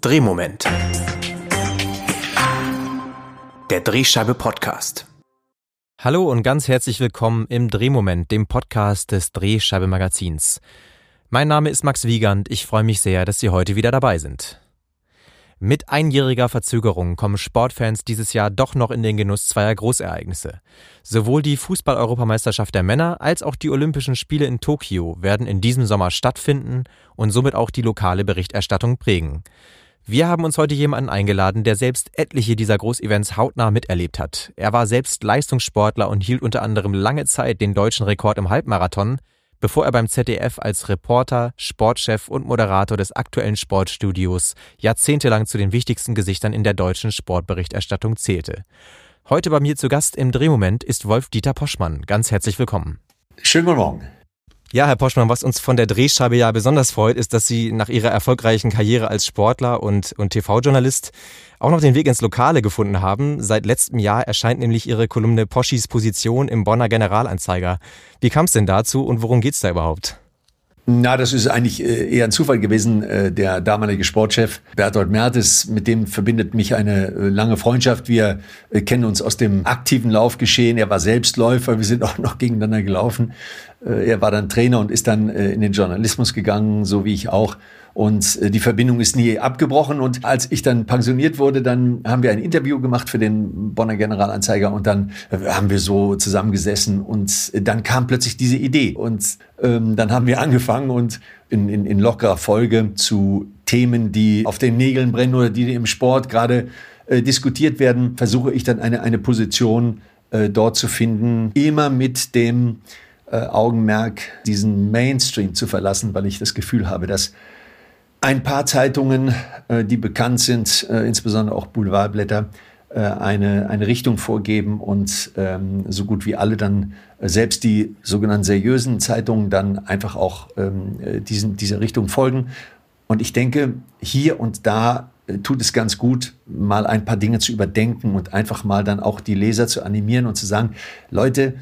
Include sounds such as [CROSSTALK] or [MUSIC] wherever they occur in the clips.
Drehmoment. Der Drehscheibe Podcast. Hallo und ganz herzlich willkommen im Drehmoment, dem Podcast des Drehscheibe Magazins. Mein Name ist Max Wiegand. Ich freue mich sehr, dass Sie heute wieder dabei sind. Mit einjähriger Verzögerung kommen Sportfans dieses Jahr doch noch in den Genuss zweier Großereignisse. Sowohl die Fußball-Europameisterschaft der Männer als auch die Olympischen Spiele in Tokio werden in diesem Sommer stattfinden und somit auch die lokale Berichterstattung prägen. Wir haben uns heute jemanden eingeladen, der selbst etliche dieser Großevents hautnah miterlebt hat. Er war selbst Leistungssportler und hielt unter anderem lange Zeit den deutschen Rekord im Halbmarathon, bevor er beim ZDF als Reporter, Sportchef und Moderator des aktuellen Sportstudios jahrzehntelang zu den wichtigsten Gesichtern in der deutschen Sportberichterstattung zählte. Heute bei mir zu Gast im Drehmoment ist Wolf-Dieter Poschmann. Ganz herzlich willkommen. Schönen guten Morgen. Ja, Herr Poschmann, was uns von der Drehscheibe ja besonders freut, ist, dass Sie nach Ihrer erfolgreichen Karriere als Sportler und, und TV-Journalist auch noch den Weg ins Lokale gefunden haben. Seit letztem Jahr erscheint nämlich Ihre Kolumne Poschis Position im Bonner Generalanzeiger. Wie kam es denn dazu und worum geht's da überhaupt? Na, das ist eigentlich äh, eher ein Zufall gewesen. Äh, der damalige Sportchef Bertolt Mertes, mit dem verbindet mich eine äh, lange Freundschaft. Wir kennen uns aus dem aktiven Laufgeschehen. Er war Selbstläufer, wir sind [LAUGHS] auch noch gegeneinander gelaufen. Er war dann Trainer und ist dann in den Journalismus gegangen, so wie ich auch. Und äh, die Verbindung ist nie abgebrochen. Und als ich dann pensioniert wurde, dann haben wir ein Interview gemacht für den Bonner Generalanzeiger und dann äh, haben wir so zusammengesessen und äh, dann kam plötzlich diese Idee. Und ähm, dann haben wir angefangen und in, in, in lockerer Folge zu Themen, die auf den Nägeln brennen oder die im Sport gerade äh, diskutiert werden, versuche ich dann eine, eine Position äh, dort zu finden, immer mit dem äh, Augenmerk, diesen Mainstream zu verlassen, weil ich das Gefühl habe, dass ein paar Zeitungen, äh, die bekannt sind, äh, insbesondere auch Boulevardblätter, äh, eine, eine Richtung vorgeben und ähm, so gut wie alle dann, selbst die sogenannten seriösen Zeitungen, dann einfach auch ähm, diesen, dieser Richtung folgen. Und ich denke, hier und da tut es ganz gut, mal ein paar Dinge zu überdenken und einfach mal dann auch die Leser zu animieren und zu sagen, Leute,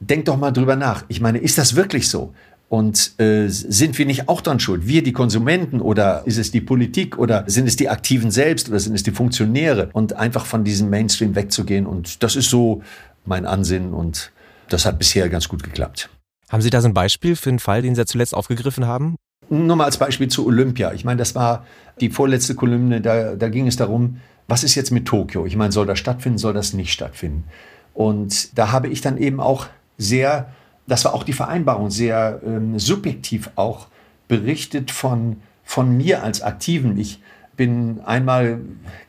denkt doch mal drüber nach. Ich meine, ist das wirklich so? Und äh, sind wir nicht auch dran schuld? Wir, die Konsumenten, oder ist es die Politik, oder sind es die Aktiven selbst, oder sind es die Funktionäre? Und einfach von diesem Mainstream wegzugehen. Und das ist so mein Ansinnen und das hat bisher ganz gut geklappt. Haben Sie da so ein Beispiel für einen Fall, den Sie ja zuletzt aufgegriffen haben? Nur mal als Beispiel zu Olympia. Ich meine, das war die vorletzte Kolumne, da, da ging es darum, was ist jetzt mit Tokio? Ich meine, soll das stattfinden, soll das nicht stattfinden? Und da habe ich dann eben auch sehr das war auch die Vereinbarung, sehr ähm, subjektiv auch berichtet von, von mir als Aktiven. Ich bin einmal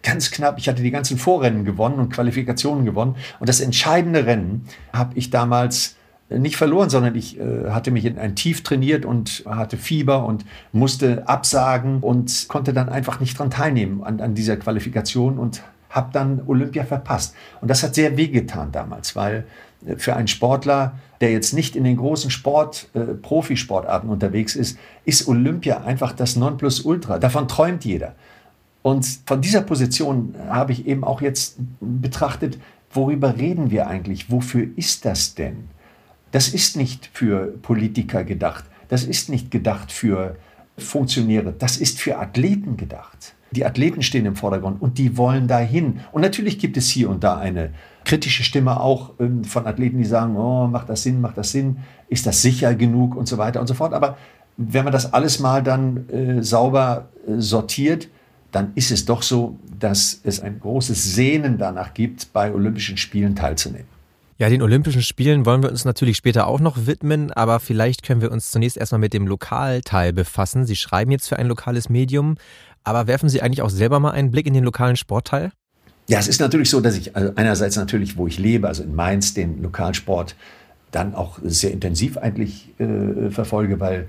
ganz knapp, ich hatte die ganzen Vorrennen gewonnen und Qualifikationen gewonnen. Und das entscheidende Rennen habe ich damals nicht verloren, sondern ich äh, hatte mich in ein Tief trainiert und hatte Fieber und musste absagen und konnte dann einfach nicht daran teilnehmen an, an dieser Qualifikation und habe dann Olympia verpasst. Und das hat sehr wehgetan damals, weil äh, für einen Sportler, der jetzt nicht in den großen Sport, äh, Profisportarten unterwegs ist, ist Olympia einfach das Nonplusultra. Davon träumt jeder. Und von dieser Position habe ich eben auch jetzt betrachtet, worüber reden wir eigentlich? Wofür ist das denn? Das ist nicht für Politiker gedacht. Das ist nicht gedacht für Funktionäre. Das ist für Athleten gedacht. Die Athleten stehen im Vordergrund und die wollen dahin. Und natürlich gibt es hier und da eine kritische Stimme auch ähm, von Athleten, die sagen, oh, macht das Sinn, macht das Sinn, ist das sicher genug und so weiter und so fort. Aber wenn man das alles mal dann äh, sauber äh, sortiert, dann ist es doch so, dass es ein großes Sehnen danach gibt, bei Olympischen Spielen teilzunehmen. Ja, den Olympischen Spielen wollen wir uns natürlich später auch noch widmen, aber vielleicht können wir uns zunächst erstmal mit dem Lokalteil befassen. Sie schreiben jetzt für ein lokales Medium, aber werfen Sie eigentlich auch selber mal einen Blick in den lokalen Sportteil? Ja, es ist natürlich so, dass ich also einerseits natürlich, wo ich lebe, also in Mainz, den Lokalsport dann auch sehr intensiv eigentlich äh, verfolge, weil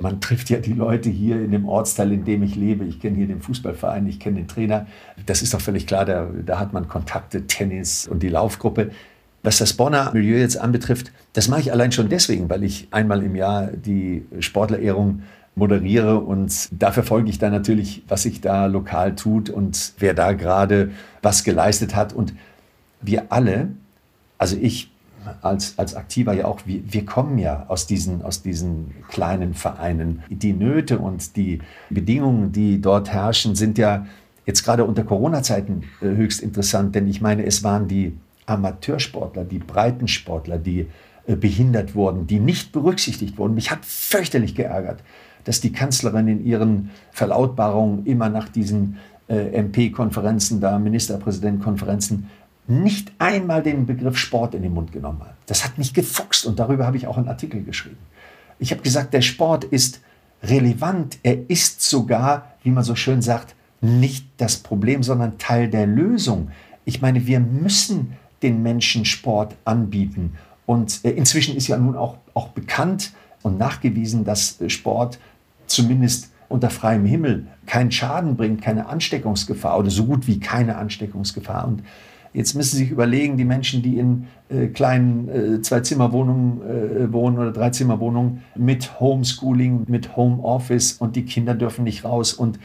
man trifft ja die Leute hier in dem Ortsteil, in dem ich lebe. Ich kenne hier den Fußballverein, ich kenne den Trainer. Das ist doch völlig klar, da, da hat man Kontakte, Tennis und die Laufgruppe. Was das Bonner Milieu jetzt anbetrifft, das mache ich allein schon deswegen, weil ich einmal im Jahr die Sportlerehrung moderiere und da verfolge ich dann natürlich, was sich da lokal tut und wer da gerade was geleistet hat. Und wir alle, also ich als, als Aktiver ja auch, wir, wir kommen ja aus diesen, aus diesen kleinen Vereinen. Die Nöte und die Bedingungen, die dort herrschen, sind ja jetzt gerade unter Corona-Zeiten äh, höchst interessant, denn ich meine, es waren die Amateursportler, die Breitensportler, die äh, behindert wurden, die nicht berücksichtigt wurden. Mich hat fürchterlich geärgert, dass die Kanzlerin in ihren Verlautbarungen immer nach diesen äh, MP-Konferenzen, da Ministerpräsidentenkonferenzen, nicht einmal den Begriff Sport in den Mund genommen hat. Das hat mich gefuchst und darüber habe ich auch einen Artikel geschrieben. Ich habe gesagt, der Sport ist relevant. Er ist sogar, wie man so schön sagt, nicht das Problem, sondern Teil der Lösung. Ich meine, wir müssen den Menschen Sport anbieten. Und äh, inzwischen ist ja nun auch, auch bekannt und nachgewiesen, dass Sport zumindest unter freiem Himmel keinen Schaden bringt, keine Ansteckungsgefahr oder so gut wie keine Ansteckungsgefahr. Und Jetzt müssen Sie sich überlegen, die Menschen, die in äh, kleinen äh, Zwei-Zimmer-Wohnungen äh, wohnen oder Drei-Zimmer-Wohnungen mit Homeschooling, mit Homeoffice und die Kinder dürfen nicht raus und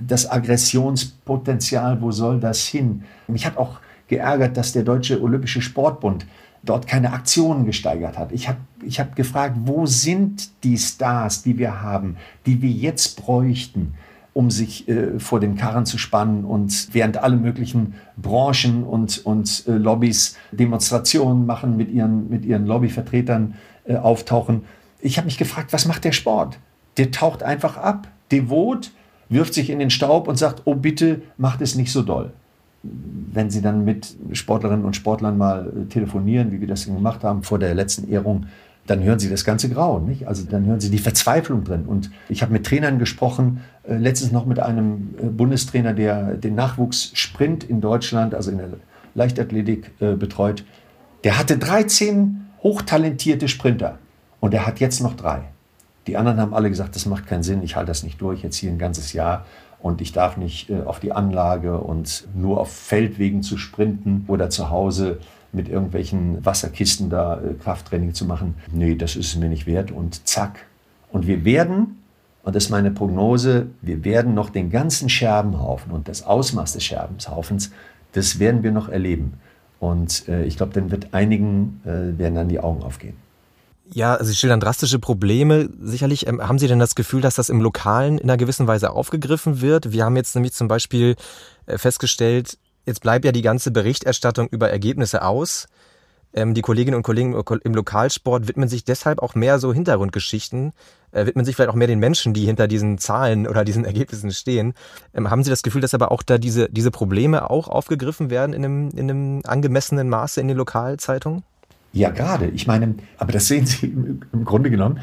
das Aggressionspotenzial, wo soll das hin? Mich hat auch geärgert, dass der Deutsche Olympische Sportbund dort keine Aktionen gesteigert hat. Ich habe ich hab gefragt, wo sind die Stars, die wir haben, die wir jetzt bräuchten? um sich äh, vor den Karren zu spannen und während alle möglichen Branchen und, und äh, Lobbys Demonstrationen machen, mit ihren, mit ihren Lobbyvertretern äh, auftauchen. Ich habe mich gefragt, was macht der Sport? Der taucht einfach ab, devot, wirft sich in den Staub und sagt, oh bitte, macht es nicht so doll. Wenn Sie dann mit Sportlerinnen und Sportlern mal äh, telefonieren, wie wir das gemacht haben vor der letzten Ehrung dann hören Sie das ganze Grauen. Nicht? Also dann hören Sie die Verzweiflung drin. Und ich habe mit Trainern gesprochen, äh, letztens noch mit einem äh, Bundestrainer, der den Nachwuchs Sprint in Deutschland, also in der Leichtathletik äh, betreut. Der hatte 13 hochtalentierte Sprinter und er hat jetzt noch drei. Die anderen haben alle gesagt, das macht keinen Sinn, ich halte das nicht durch, jetzt hier ein ganzes Jahr und ich darf nicht äh, auf die Anlage und nur auf Feldwegen zu sprinten oder zu Hause mit irgendwelchen Wasserkisten da äh, Krafttraining zu machen. Nee, das ist mir nicht wert. Und zack. Und wir werden, und das ist meine Prognose, wir werden noch den ganzen Scherbenhaufen und das Ausmaß des Scherbenhaufens, das werden wir noch erleben. Und äh, ich glaube, dann wird einigen, werden dann die Augen aufgehen. Ja, Sie schildern drastische Probleme. Sicherlich ähm, haben Sie denn das Gefühl, dass das im Lokalen in einer gewissen Weise aufgegriffen wird? Wir haben jetzt nämlich zum Beispiel äh, festgestellt, Jetzt bleibt ja die ganze Berichterstattung über Ergebnisse aus. Ähm, die Kolleginnen und Kollegen im Lokalsport widmen sich deshalb auch mehr so Hintergrundgeschichten, äh, widmen sich vielleicht auch mehr den Menschen, die hinter diesen Zahlen oder diesen Ergebnissen stehen. Ähm, haben Sie das Gefühl, dass aber auch da diese, diese Probleme auch aufgegriffen werden in einem, in einem angemessenen Maße in den Lokalzeitungen? Ja, gerade. Ich meine, aber das sehen Sie im, Grunde genommen,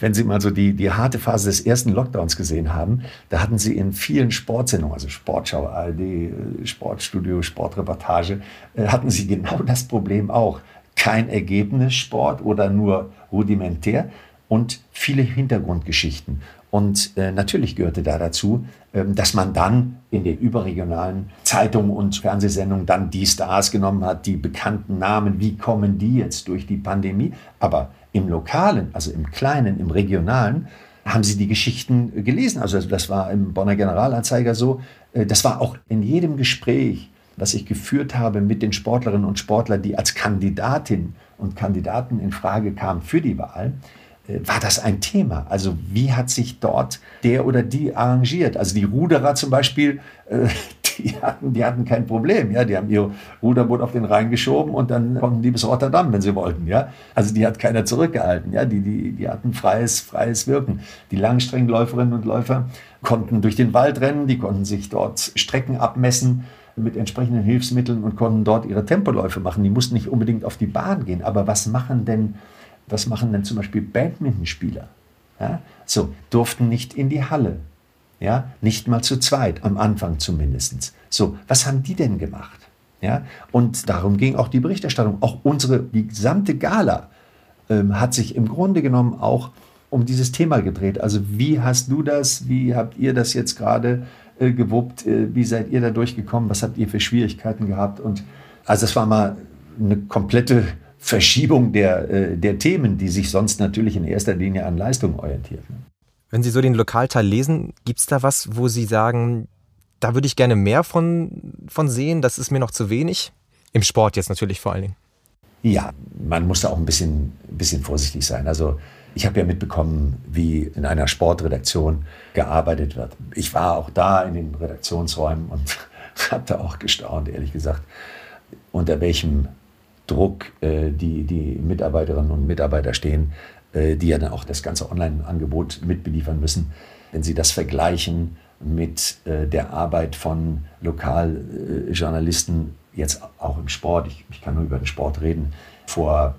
wenn Sie mal so die, die harte Phase des ersten Lockdowns gesehen haben, da hatten Sie in vielen Sportsendungen, also Sportschau, ARD, äh, Sportstudio, Sportreportage, äh, hatten Sie genau das Problem auch. Kein Ergebnissport oder nur rudimentär und viele Hintergrundgeschichten. Und äh, natürlich gehörte da dazu, äh, dass man dann in den überregionalen Zeitungen und Fernsehsendungen dann die Stars genommen hat, die bekannten Namen, wie kommen die jetzt durch die Pandemie. Aber im Lokalen, also im Kleinen, im Regionalen, haben sie die Geschichten gelesen. Also das war im Bonner Generalanzeiger so. Äh, das war auch in jedem Gespräch, was ich geführt habe mit den Sportlerinnen und Sportlern, die als Kandidatin und Kandidaten in Frage kamen für die Wahl, äh, war das ein Thema. Also wie hat sich dort der oder die arrangiert? Also die Ruderer zum Beispiel, äh, [LAUGHS] die hatten, die hatten kein Problem. Ja? Die haben ihr Ruderboot auf den Rhein geschoben und dann konnten die bis Rotterdam, wenn sie wollten. Ja? Also die hat keiner zurückgehalten. Ja? Die, die, die hatten freies, freies Wirken. Die Langstreckenläuferinnen und Läufer konnten durch den Wald rennen, die konnten sich dort Strecken abmessen mit entsprechenden Hilfsmitteln und konnten dort ihre Tempoläufe machen. Die mussten nicht unbedingt auf die Bahn gehen. Aber was machen denn was machen denn zum Beispiel Badmintonspieler? Ja, so, durften nicht in die Halle. Ja, nicht mal zu zweit, am Anfang zumindest. So, was haben die denn gemacht? Ja, und darum ging auch die Berichterstattung. Auch unsere, die gesamte Gala ähm, hat sich im Grunde genommen auch um dieses Thema gedreht. Also wie hast du das, wie habt ihr das jetzt gerade äh, gewuppt, äh, wie seid ihr da durchgekommen, was habt ihr für Schwierigkeiten gehabt? Und also es war mal eine komplette Verschiebung der, äh, der Themen, die sich sonst natürlich in erster Linie an Leistung orientieren. Wenn Sie so den Lokalteil lesen, gibt es da was, wo Sie sagen, da würde ich gerne mehr von, von sehen, das ist mir noch zu wenig? Im Sport jetzt natürlich vor allen Dingen. Ja, man muss da auch ein bisschen, ein bisschen vorsichtig sein. Also ich habe ja mitbekommen, wie in einer Sportredaktion gearbeitet wird. Ich war auch da in den Redaktionsräumen und [LAUGHS] habe da auch gestaunt, ehrlich gesagt, unter welchem Druck äh, die, die Mitarbeiterinnen und Mitarbeiter stehen, äh, die ja dann auch das ganze Online-Angebot mitbeliefern müssen. Wenn sie das vergleichen mit äh, der Arbeit von Lokaljournalisten, jetzt auch im Sport, ich, ich kann nur über den Sport reden, vor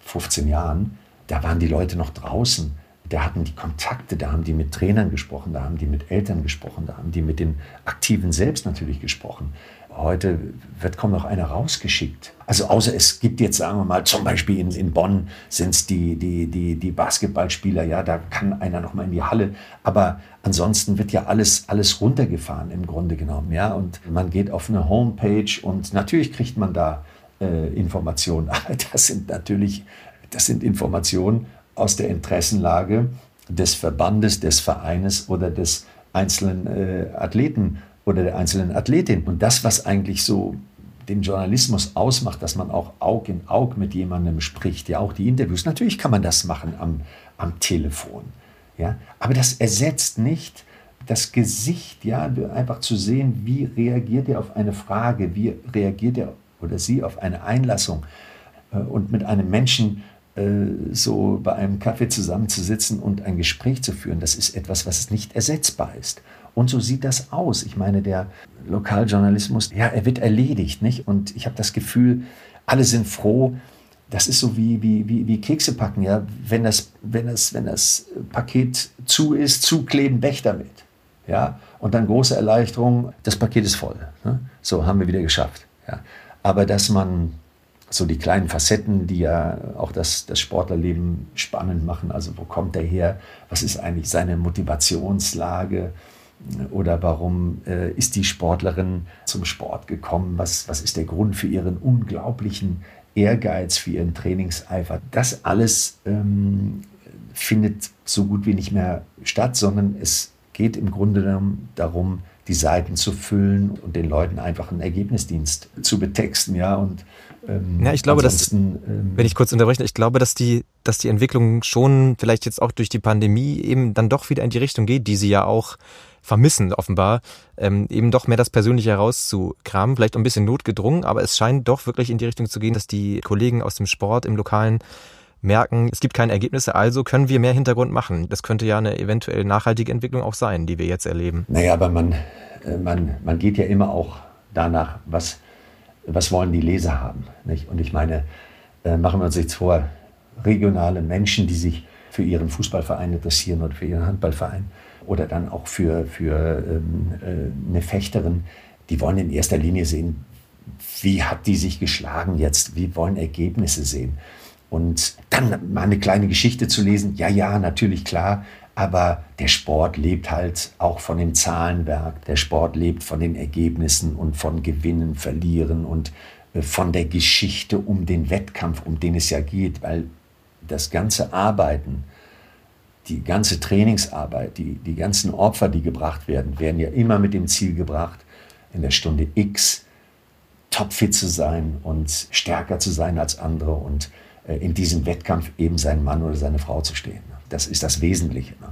15 Jahren, da waren die Leute noch draußen. Da hatten die Kontakte, da haben die mit Trainern gesprochen, da haben die mit Eltern gesprochen, da haben die mit den Aktiven selbst natürlich gesprochen. Heute wird kaum noch einer rausgeschickt. Also außer es gibt jetzt, sagen wir mal, zum Beispiel in, in Bonn sind es die, die, die, die Basketballspieler, ja, da kann einer noch mal in die Halle. Aber ansonsten wird ja alles, alles runtergefahren im Grunde genommen, ja. Und man geht auf eine Homepage und natürlich kriegt man da äh, Informationen. [LAUGHS] Aber das sind natürlich das sind Informationen aus der Interessenlage des Verbandes, des Vereines oder des einzelnen äh, Athleten oder der einzelnen Athletin. Und das, was eigentlich so den Journalismus ausmacht, dass man auch Aug in Aug mit jemandem spricht, ja auch die Interviews. Natürlich kann man das machen am, am Telefon, ja, aber das ersetzt nicht das Gesicht, ja, einfach zu sehen, wie reagiert er auf eine Frage, wie reagiert er oder sie auf eine Einlassung äh, und mit einem Menschen äh, so bei einem Kaffee zusammenzusitzen und ein Gespräch zu führen, das ist etwas, was nicht ersetzbar ist. Und so sieht das aus. Ich meine, der Lokaljournalismus, ja, er wird erledigt, nicht? Und ich habe das Gefühl, alle sind froh. Das ist so wie, wie, wie, wie Kekse packen, ja. Wenn das, wenn, das, wenn das Paket zu ist, zukleben, weg damit. Ja. Und dann große Erleichterung, das Paket ist voll. Ne? So haben wir wieder geschafft. Ja. Aber dass man so die kleinen Facetten, die ja auch das, das Sportlerleben spannend machen. Also wo kommt er her? Was ist eigentlich seine Motivationslage? Oder warum äh, ist die Sportlerin zum Sport gekommen? Was, was ist der Grund für ihren unglaublichen Ehrgeiz, für ihren Trainingseifer? Das alles ähm, findet so gut wie nicht mehr statt, sondern es geht im Grunde genommen darum, die Seiten zu füllen und den Leuten einfach einen Ergebnisdienst zu betexten, ja, und ähm, ja, ich glaube, dass, ähm, wenn ich kurz unterbreche, ich glaube, dass die, dass die Entwicklung schon vielleicht jetzt auch durch die Pandemie eben dann doch wieder in die Richtung geht, die sie ja auch vermissen, offenbar, ähm, eben doch mehr das Persönliche herauszukramen, vielleicht ein bisschen notgedrungen, aber es scheint doch wirklich in die Richtung zu gehen, dass die Kollegen aus dem Sport im Lokalen merken, es gibt keine Ergebnisse, also können wir mehr Hintergrund machen. Das könnte ja eine eventuell nachhaltige Entwicklung auch sein, die wir jetzt erleben. Naja, aber man, äh, man, man geht ja immer auch danach, was was wollen die Leser haben. Nicht? Und ich meine, äh, machen wir uns jetzt vor, regionale Menschen, die sich für ihren Fußballverein interessieren oder für ihren Handballverein oder dann auch für, für ähm, äh, eine Fechterin, die wollen in erster Linie sehen, wie hat die sich geschlagen jetzt, wie wollen Ergebnisse sehen. Und dann mal eine kleine Geschichte zu lesen, ja, ja, natürlich klar, aber der Sport lebt halt auch von dem Zahlenwerk. Der Sport lebt von den Ergebnissen und von Gewinnen, Verlieren und äh, von der Geschichte um den Wettkampf, um den es ja geht. Weil das ganze Arbeiten, die ganze Trainingsarbeit, die, die ganzen Opfer, die gebracht werden, werden ja immer mit dem Ziel gebracht, in der Stunde X topfit zu sein und stärker zu sein als andere und in diesem Wettkampf eben seinen Mann oder seine Frau zu stehen. Das ist das Wesentliche. Ne?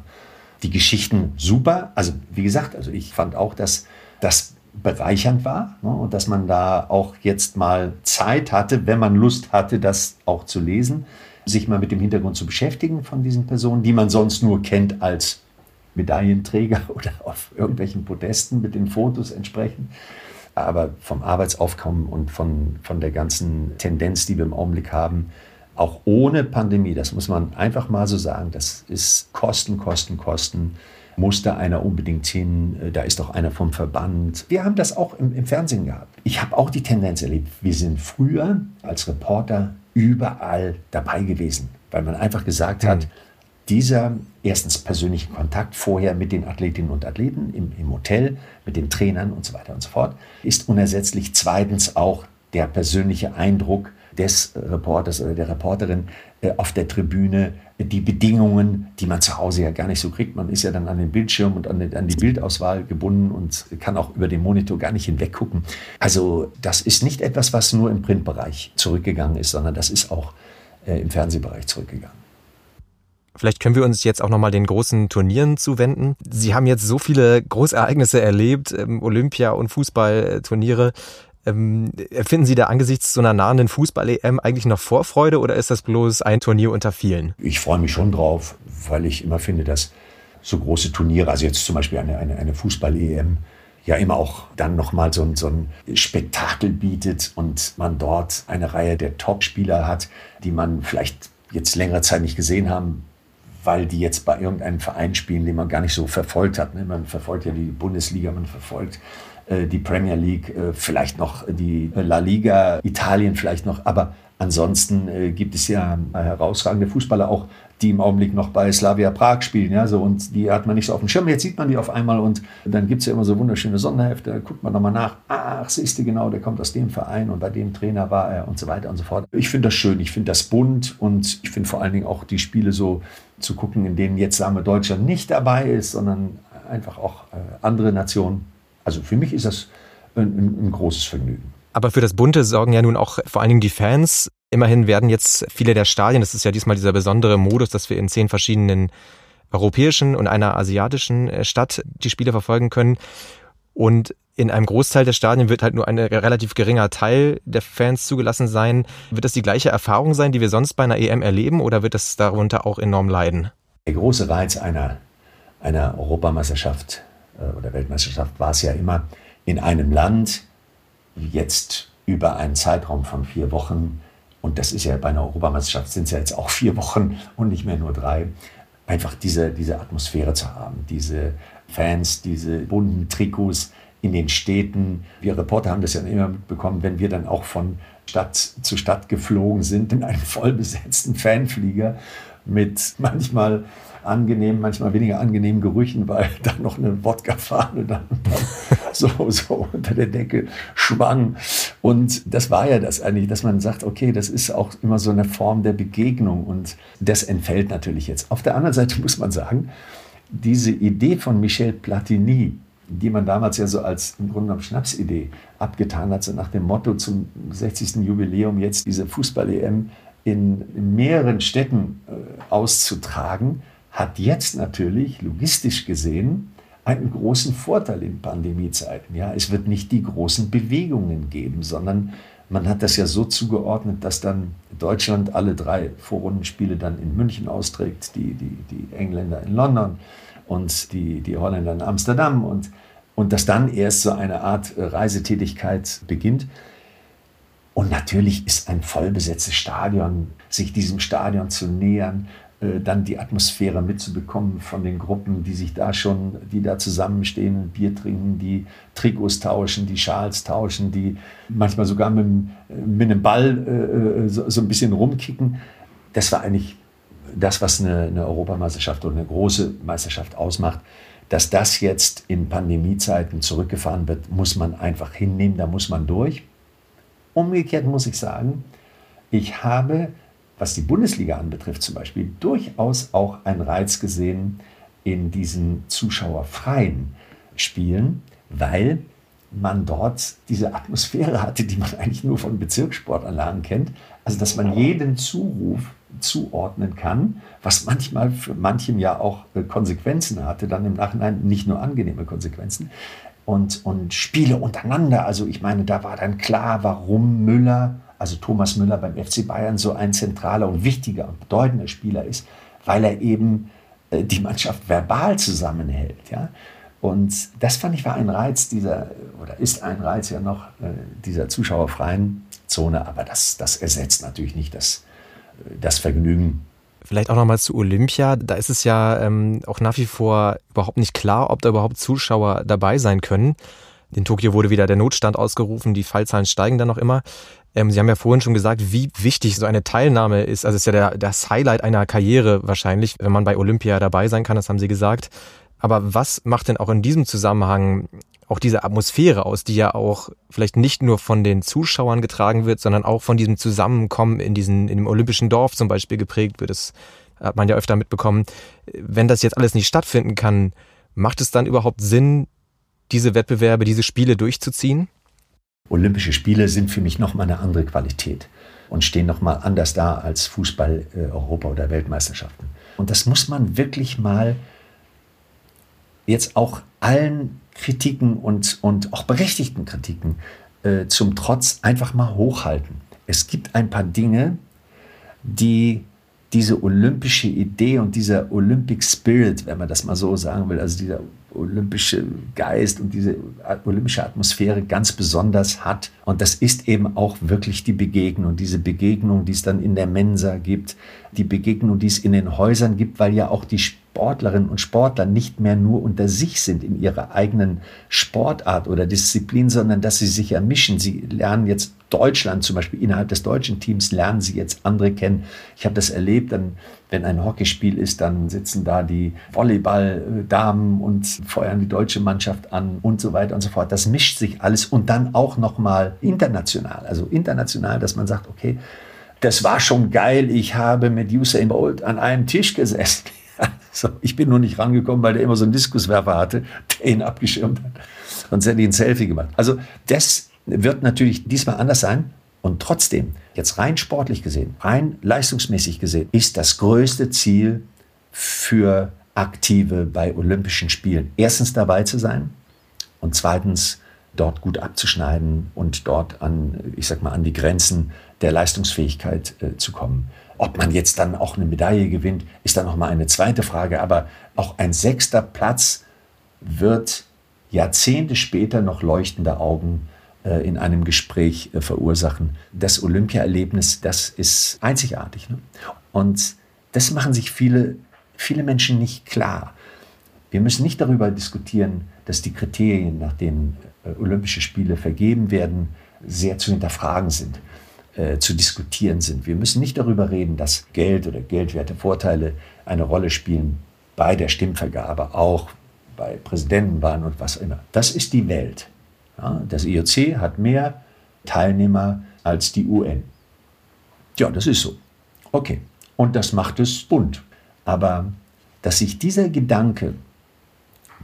Die Geschichten super. Also wie gesagt, also ich fand auch, dass das bereichernd war ne? und dass man da auch jetzt mal Zeit hatte, wenn man Lust hatte, das auch zu lesen, sich mal mit dem Hintergrund zu beschäftigen von diesen Personen, die man sonst nur kennt als Medaillenträger [LAUGHS] oder auf irgendwelchen Podesten mit den Fotos entsprechend. Aber vom Arbeitsaufkommen und von, von der ganzen Tendenz, die wir im Augenblick haben, auch ohne Pandemie, das muss man einfach mal so sagen, das ist Kosten, Kosten, Kosten. Muss da einer unbedingt hin? Da ist doch einer vom Verband. Wir haben das auch im, im Fernsehen gehabt. Ich habe auch die Tendenz erlebt, wir sind früher als Reporter überall dabei gewesen, weil man einfach gesagt mhm. hat, dieser erstens persönliche Kontakt vorher mit den Athletinnen und Athleten im, im Hotel, mit den Trainern und so weiter und so fort, ist unersetzlich. Zweitens auch der persönliche Eindruck, des Reporters oder der Reporterin äh, auf der Tribüne, die Bedingungen, die man zu Hause ja gar nicht so kriegt. Man ist ja dann an den Bildschirm und an, an die Bildauswahl gebunden und kann auch über den Monitor gar nicht hinweggucken. Also das ist nicht etwas, was nur im Printbereich zurückgegangen ist, sondern das ist auch äh, im Fernsehbereich zurückgegangen. Vielleicht können wir uns jetzt auch nochmal den großen Turnieren zuwenden. Sie haben jetzt so viele Großereignisse erlebt, ähm, Olympia- und Fußballturniere. Ähm, finden Sie da angesichts so einer nahenden Fußball-EM eigentlich noch Vorfreude oder ist das bloß ein Turnier unter vielen? Ich freue mich schon drauf, weil ich immer finde, dass so große Turniere, also jetzt zum Beispiel eine, eine, eine Fußball-EM, ja immer auch dann nochmal so, so ein Spektakel bietet und man dort eine Reihe der Top-Spieler hat, die man vielleicht jetzt längere Zeit nicht gesehen haben, weil die jetzt bei irgendeinem Verein spielen, den man gar nicht so verfolgt hat. Ne? Man verfolgt ja die Bundesliga, man verfolgt die Premier League, äh, vielleicht noch die La Liga, Italien vielleicht noch. Aber ansonsten äh, gibt es ja herausragende Fußballer auch, die im Augenblick noch bei Slavia Prag spielen. Ja, so, und die hat man nicht so auf dem Schirm. Jetzt sieht man die auf einmal und dann gibt es ja immer so wunderschöne Sonderhefte. Da guckt man nochmal nach. Ach, siehst du genau, der kommt aus dem Verein und bei dem Trainer war er und so weiter und so fort. Ich finde das schön. Ich finde das bunt und ich finde vor allen Dingen auch die Spiele so zu gucken, in denen jetzt, sagen wir, Deutschland nicht dabei ist, sondern einfach auch andere Nationen also für mich ist das ein, ein großes Vergnügen. Aber für das Bunte sorgen ja nun auch vor allen Dingen die Fans. Immerhin werden jetzt viele der Stadien, das ist ja diesmal dieser besondere Modus, dass wir in zehn verschiedenen europäischen und einer asiatischen äh, Stadt die Spiele verfolgen können. Und in einem Großteil der Stadien wird halt nur ein relativ geringer Teil der Fans zugelassen sein. Wird das die gleiche Erfahrung sein, die wir sonst bei einer EM erleben, oder wird das darunter auch enorm leiden? Der große Reiz einer, einer Europameisterschaft oder Weltmeisterschaft war es ja immer in einem Land, jetzt über einen Zeitraum von vier Wochen, und das ist ja bei einer Europameisterschaft sind es ja jetzt auch vier Wochen und nicht mehr nur drei, einfach diese, diese Atmosphäre zu haben, diese Fans, diese bunten Trikots in den Städten. Wir Reporter haben das ja immer mitbekommen, wenn wir dann auch von Stadt zu Stadt geflogen sind in einem vollbesetzten Fanflieger mit manchmal angenehmen, manchmal weniger angenehmen Gerüchen, weil [LAUGHS] da noch eine Wodka-Fahne dann [LAUGHS] so, so unter der Decke schwang. Und das war ja das eigentlich, dass man sagt, okay, das ist auch immer so eine Form der Begegnung und das entfällt natürlich jetzt. Auf der anderen Seite [LAUGHS] muss man sagen, diese Idee von Michel Platini, die man damals ja so als im Grunde genommen Schnapsidee abgetan hat, so nach dem Motto zum 60. Jubiläum jetzt diese Fußball-EM in mehreren Städten äh, auszutragen, hat jetzt natürlich logistisch gesehen einen großen Vorteil in Pandemiezeiten. Ja, es wird nicht die großen Bewegungen geben, sondern man hat das ja so zugeordnet, dass dann Deutschland alle drei Vorrundenspiele dann in München austrägt, die, die, die Engländer in London und die, die Holländer in Amsterdam und, und dass dann erst so eine Art Reisetätigkeit beginnt. Und natürlich ist ein vollbesetztes Stadion, sich diesem Stadion zu nähern, äh, dann die Atmosphäre mitzubekommen von den Gruppen, die sich da schon, die da zusammenstehen, Bier trinken, die Trikots tauschen, die Schals tauschen, die manchmal sogar mit, mit einem Ball äh, äh, so, so, ein bisschen rumkicken. Das war eigentlich das, was eine, eine Europameisterschaft oder eine große Meisterschaft ausmacht. Dass das jetzt in Pandemiezeiten zurückgefahren wird, muss man einfach hinnehmen, da muss man durch. Umgekehrt muss ich sagen, ich habe, was die Bundesliga anbetrifft zum Beispiel, durchaus auch einen Reiz gesehen in diesen zuschauerfreien Spielen, weil man dort diese Atmosphäre hatte, die man eigentlich nur von Bezirkssportanlagen kennt. Also, dass man jeden Zuruf zuordnen kann, was manchmal für manchen ja auch äh, Konsequenzen hatte, dann im Nachhinein nicht nur angenehme Konsequenzen und, und Spiele untereinander. Also ich meine, da war dann klar, warum Müller, also Thomas Müller beim FC Bayern so ein zentraler und wichtiger und bedeutender Spieler ist, weil er eben äh, die Mannschaft verbal zusammenhält. Ja? Und das fand ich war ein Reiz dieser, oder ist ein Reiz ja noch äh, dieser zuschauerfreien Zone, aber das, das ersetzt natürlich nicht das, äh, das Vergnügen Vielleicht auch nochmal zu Olympia. Da ist es ja ähm, auch nach wie vor überhaupt nicht klar, ob da überhaupt Zuschauer dabei sein können. In Tokio wurde wieder der Notstand ausgerufen, die Fallzahlen steigen dann noch immer. Ähm, Sie haben ja vorhin schon gesagt, wie wichtig so eine Teilnahme ist. Also es ist ja der, das Highlight einer Karriere wahrscheinlich, wenn man bei Olympia dabei sein kann, das haben Sie gesagt. Aber was macht denn auch in diesem Zusammenhang auch diese Atmosphäre aus, die ja auch vielleicht nicht nur von den Zuschauern getragen wird, sondern auch von diesem Zusammenkommen in diesen, in dem olympischen Dorf zum Beispiel geprägt wird. Das hat man ja öfter mitbekommen. Wenn das jetzt alles nicht stattfinden kann, macht es dann überhaupt Sinn, diese Wettbewerbe, diese Spiele durchzuziehen? Olympische Spiele sind für mich nochmal eine andere Qualität und stehen nochmal anders da als Fußball, äh, Europa oder Weltmeisterschaften. Und das muss man wirklich mal jetzt auch allen Kritiken und, und auch berechtigten Kritiken äh, zum Trotz einfach mal hochhalten. Es gibt ein paar Dinge, die diese olympische Idee und dieser Olympic Spirit, wenn man das mal so sagen will, also dieser olympische Geist und diese olympische Atmosphäre ganz besonders hat. Und das ist eben auch wirklich die Begegnung, diese Begegnung, die es dann in der Mensa gibt, die Begegnung, die es in den Häusern gibt, weil ja auch die Sportlerinnen und Sportler nicht mehr nur unter sich sind in ihrer eigenen Sportart oder Disziplin, sondern dass sie sich ja mischen. Sie lernen jetzt Deutschland zum Beispiel, innerhalb des deutschen Teams lernen sie jetzt andere kennen. Ich habe das erlebt, dann, wenn ein Hockeyspiel ist, dann sitzen da die Volleyball-Damen und feuern die deutsche Mannschaft an und so weiter und so fort. Das mischt sich alles und dann auch nochmal international. Also international, dass man sagt, okay, das war schon geil, ich habe mit Usain Bolt an einem Tisch gesessen. [LAUGHS] So, ich bin nur nicht rangekommen, weil der immer so einen Diskuswerfer hatte, der ihn abgeschirmt hat. Sonst hätte ich ein Selfie gemacht. Also das wird natürlich diesmal anders sein. Und trotzdem, jetzt rein sportlich gesehen, rein leistungsmäßig gesehen, ist das größte Ziel für Aktive bei Olympischen Spielen erstens dabei zu sein und zweitens dort gut abzuschneiden und dort an, ich sag mal, an die Grenzen der Leistungsfähigkeit äh, zu kommen. Ob man jetzt dann auch eine Medaille gewinnt, ist dann noch mal eine zweite Frage. Aber auch ein sechster Platz wird Jahrzehnte später noch leuchtende Augen in einem Gespräch äh, verursachen. Das Olympia-Erlebnis, das ist einzigartig. Ne? Und das machen sich viele, viele Menschen nicht klar. Wir müssen nicht darüber diskutieren, dass die Kriterien, nach denen äh, Olympische Spiele vergeben werden, sehr zu hinterfragen sind äh, zu diskutieren sind. Wir müssen nicht darüber reden, dass Geld oder geldwerte Vorteile eine Rolle spielen bei der Stimmvergabe, auch bei Präsidentenwahlen und was immer. Das ist die Welt. Ja, das IOC hat mehr Teilnehmer als die UN. Ja, das ist so. Okay. Und das macht es bunt. Aber dass sich dieser Gedanke,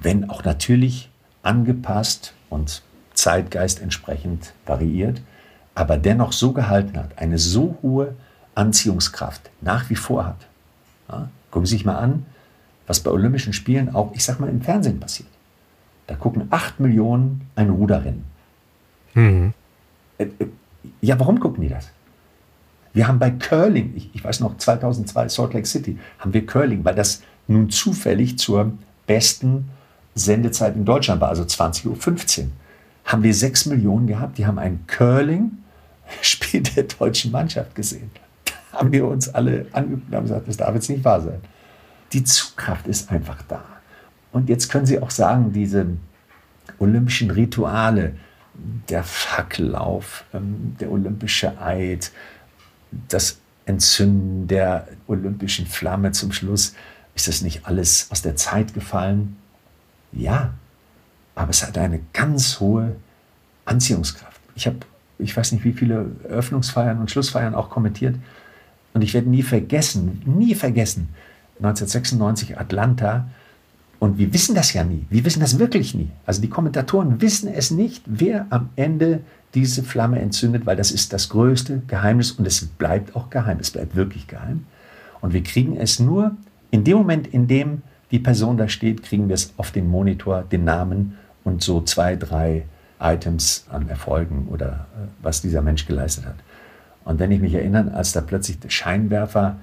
wenn auch natürlich angepasst und Zeitgeist entsprechend variiert, aber dennoch so gehalten hat, eine so hohe Anziehungskraft nach wie vor hat. Ja, gucken Sie sich mal an, was bei Olympischen Spielen auch, ich sag mal, im Fernsehen passiert. Da gucken acht Millionen ein Ruderrennen. Mhm. Äh, äh, ja, warum gucken die das? Wir haben bei Curling, ich, ich weiß noch, 2002 Salt Lake City, haben wir Curling, weil das nun zufällig zur besten Sendezeit in Deutschland war, also 20.15 Uhr, haben wir sechs Millionen gehabt, die haben ein Curling [LAUGHS] Spiel der deutschen Mannschaft gesehen. Da haben wir uns alle angeguckt und haben gesagt, das darf jetzt nicht wahr sein. Die Zugkraft ist einfach da. Und jetzt können Sie auch sagen, diese olympischen Rituale, der Fackellauf, ähm, der olympische Eid, das Entzünden der olympischen Flamme zum Schluss, ist das nicht alles aus der Zeit gefallen? Ja, aber es hat eine ganz hohe Anziehungskraft. Ich habe ich weiß nicht wie viele Eröffnungsfeiern und Schlussfeiern auch kommentiert. Und ich werde nie vergessen, nie vergessen, 1996 Atlanta. Und wir wissen das ja nie. Wir wissen das wirklich nie. Also die Kommentatoren wissen es nicht, wer am Ende diese Flamme entzündet, weil das ist das größte Geheimnis und es bleibt auch geheim. Es bleibt wirklich geheim. Und wir kriegen es nur in dem Moment, in dem die Person da steht, kriegen wir es auf den Monitor, den Namen und so zwei, drei Items an Erfolgen oder äh, was dieser Mensch geleistet hat. Und wenn ich mich erinnere, als da plötzlich der Scheinwerfer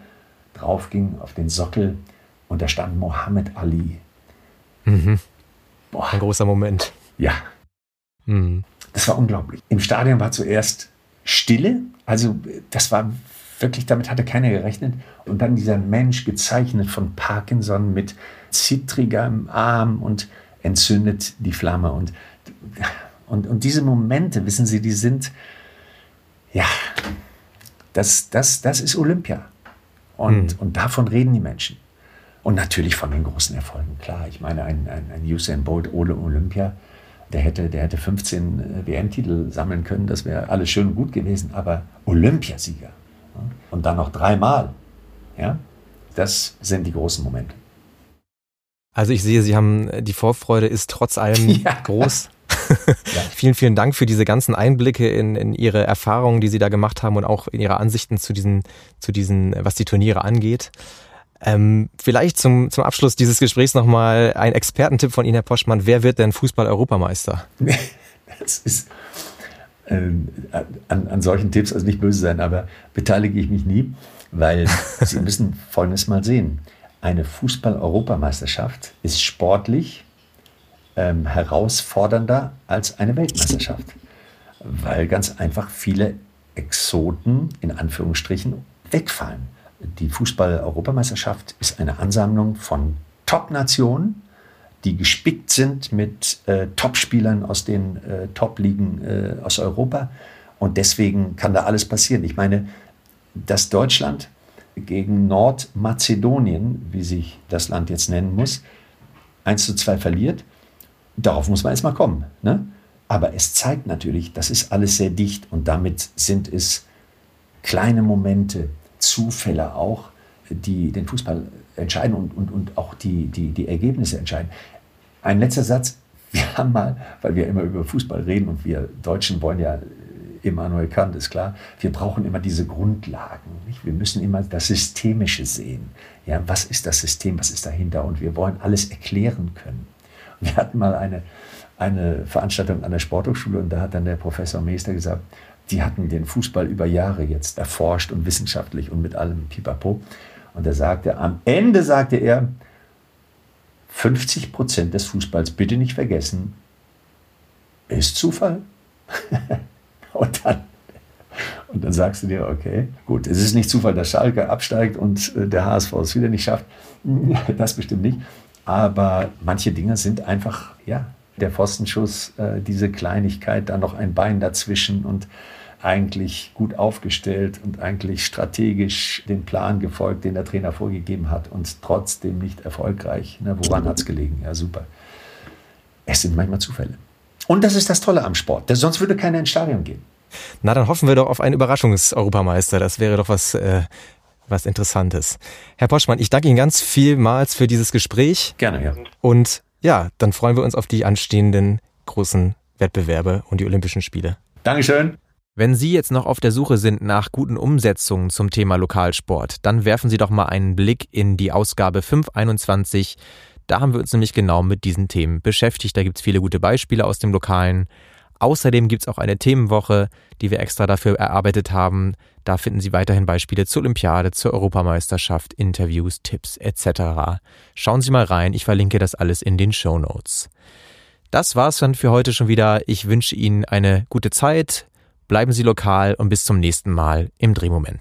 draufging auf den Sockel und da stand Mohammed Ali. Mhm. Boah. Ein großer Moment. Ja. Mhm. Das war unglaublich. Im Stadion war zuerst Stille, also das war wirklich, damit hatte keiner gerechnet. Und dann dieser Mensch gezeichnet von Parkinson mit zittrigem Arm und entzündet die Flamme. Und und, und diese Momente, wissen Sie, die sind, ja, das, das, das ist Olympia. Und, mhm. und davon reden die Menschen. Und natürlich von den großen Erfolgen, klar. Ich meine, ein, ein, ein Usain Bolt ohne Olympia, der hätte, der hätte 15 äh, WM-Titel sammeln können, das wäre alles schön und gut gewesen, aber Olympiasieger und dann noch dreimal, ja, das sind die großen Momente. Also ich sehe, Sie haben die Vorfreude ist trotz allem [LAUGHS] ja. groß. [LAUGHS] ja. vielen, vielen Dank für diese ganzen Einblicke in, in Ihre Erfahrungen, die Sie da gemacht haben und auch in Ihre Ansichten zu diesen, zu diesen, was die Turniere angeht. Ähm, vielleicht zum, zum Abschluss dieses Gesprächs nochmal ein Expertentipp von Ihnen, Herr Poschmann. Wer wird denn Fußball-Europameister? [LAUGHS] Das ist ähm, an, an solchen Tipps, also nicht böse sein, aber beteilige ich mich nie, weil [LAUGHS] Sie müssen Folgendes mal sehen. Eine Fußball-Europameisterschaft ist sportlich ähm, herausfordernder als eine Weltmeisterschaft, weil ganz einfach viele Exoten in Anführungsstrichen wegfallen die Fußball-Europameisterschaft ist eine Ansammlung von Top-Nationen, die gespickt sind mit äh, Top-Spielern aus den äh, Top-Ligen äh, aus Europa. Und deswegen kann da alles passieren. Ich meine, dass Deutschland gegen Nordmazedonien, wie sich das Land jetzt nennen muss, 1 zu 2 verliert, darauf muss man erstmal kommen. Ne? Aber es zeigt natürlich, das ist alles sehr dicht und damit sind es kleine Momente, Zufälle auch, die den Fußball entscheiden und, und, und auch die, die, die Ergebnisse entscheiden. Ein letzter Satz. [LAUGHS] Wir haben mal, weil wir immer über Fußball reden und wir Deutschen wollen ja Immanuel Kant, ist klar, wir brauchen immer diese Grundlagen. Nicht? Wir müssen immer das Systemische sehen. Ja, was ist das System, was ist dahinter? Und wir wollen alles erklären können. wir hatten mal eine, eine Veranstaltung an der Sporthochschule und da hat dann der Professor Meester gesagt, die hatten den Fußball über Jahre jetzt erforscht und wissenschaftlich und mit allem Pipapo. Und er sagte, am Ende sagte er, 50 Prozent des Fußballs, bitte nicht vergessen, ist Zufall. [LAUGHS] und, dann, und dann sagst du dir, okay, gut, es ist nicht Zufall, dass Schalke absteigt und äh, der HSV es wieder nicht schafft. [LAUGHS] Das bestimmt nicht. Aber manche Dinge sind einfach, ja, der Pfostenschuss, äh, diese Kleinigkeit, dann noch ein Bein dazwischen und eigentlich gut aufgestellt und eigentlich strategisch den Plan gefolgt, den der Trainer vorgegeben hat und trotzdem nicht erfolgreich. Ne, woran hat es gelegen? Ja, super. Es sind manchmal Zufälle. Und das ist das Tolle am Sport. Sonst würde keiner ins Stadion gehen. Na, dann hoffen wir doch auf einen Überraschungseuropameister. Das wäre doch was, äh, was Interessantes. Herr Poschmann, ich danke Ihnen ganz vielmals für dieses Gespräch. Gerne, ja. Und ja, dann freuen wir uns auf die anstehenden großen Wettbewerbe und die Olympischen Spiele. Dankeschön. Wenn Sie jetzt noch auf der Suche sind nach guten Umsetzungen zum Thema Lokalsport, dann werfen Sie doch mal einen Blick in die Ausgabe 521. Da haben wir uns nämlich genau mit diesen Themen beschäftigt. Da gibt es viele gute Beispiele aus dem Lokalen. Außerdem gibt es auch eine Themenwoche, die wir extra dafür erarbeitet haben. Da finden Sie weiterhin Beispiele zur Olympiade, zur Europameisterschaft, Interviews, Tipps etc. Schauen Sie mal rein, ich verlinke das alles in den Show Notes. Das war's dann für heute schon wieder. Ich wünsche Ihnen eine gute Zeit, Bleiben Sie lokal und bis zum nächsten Mal im Drehmoment.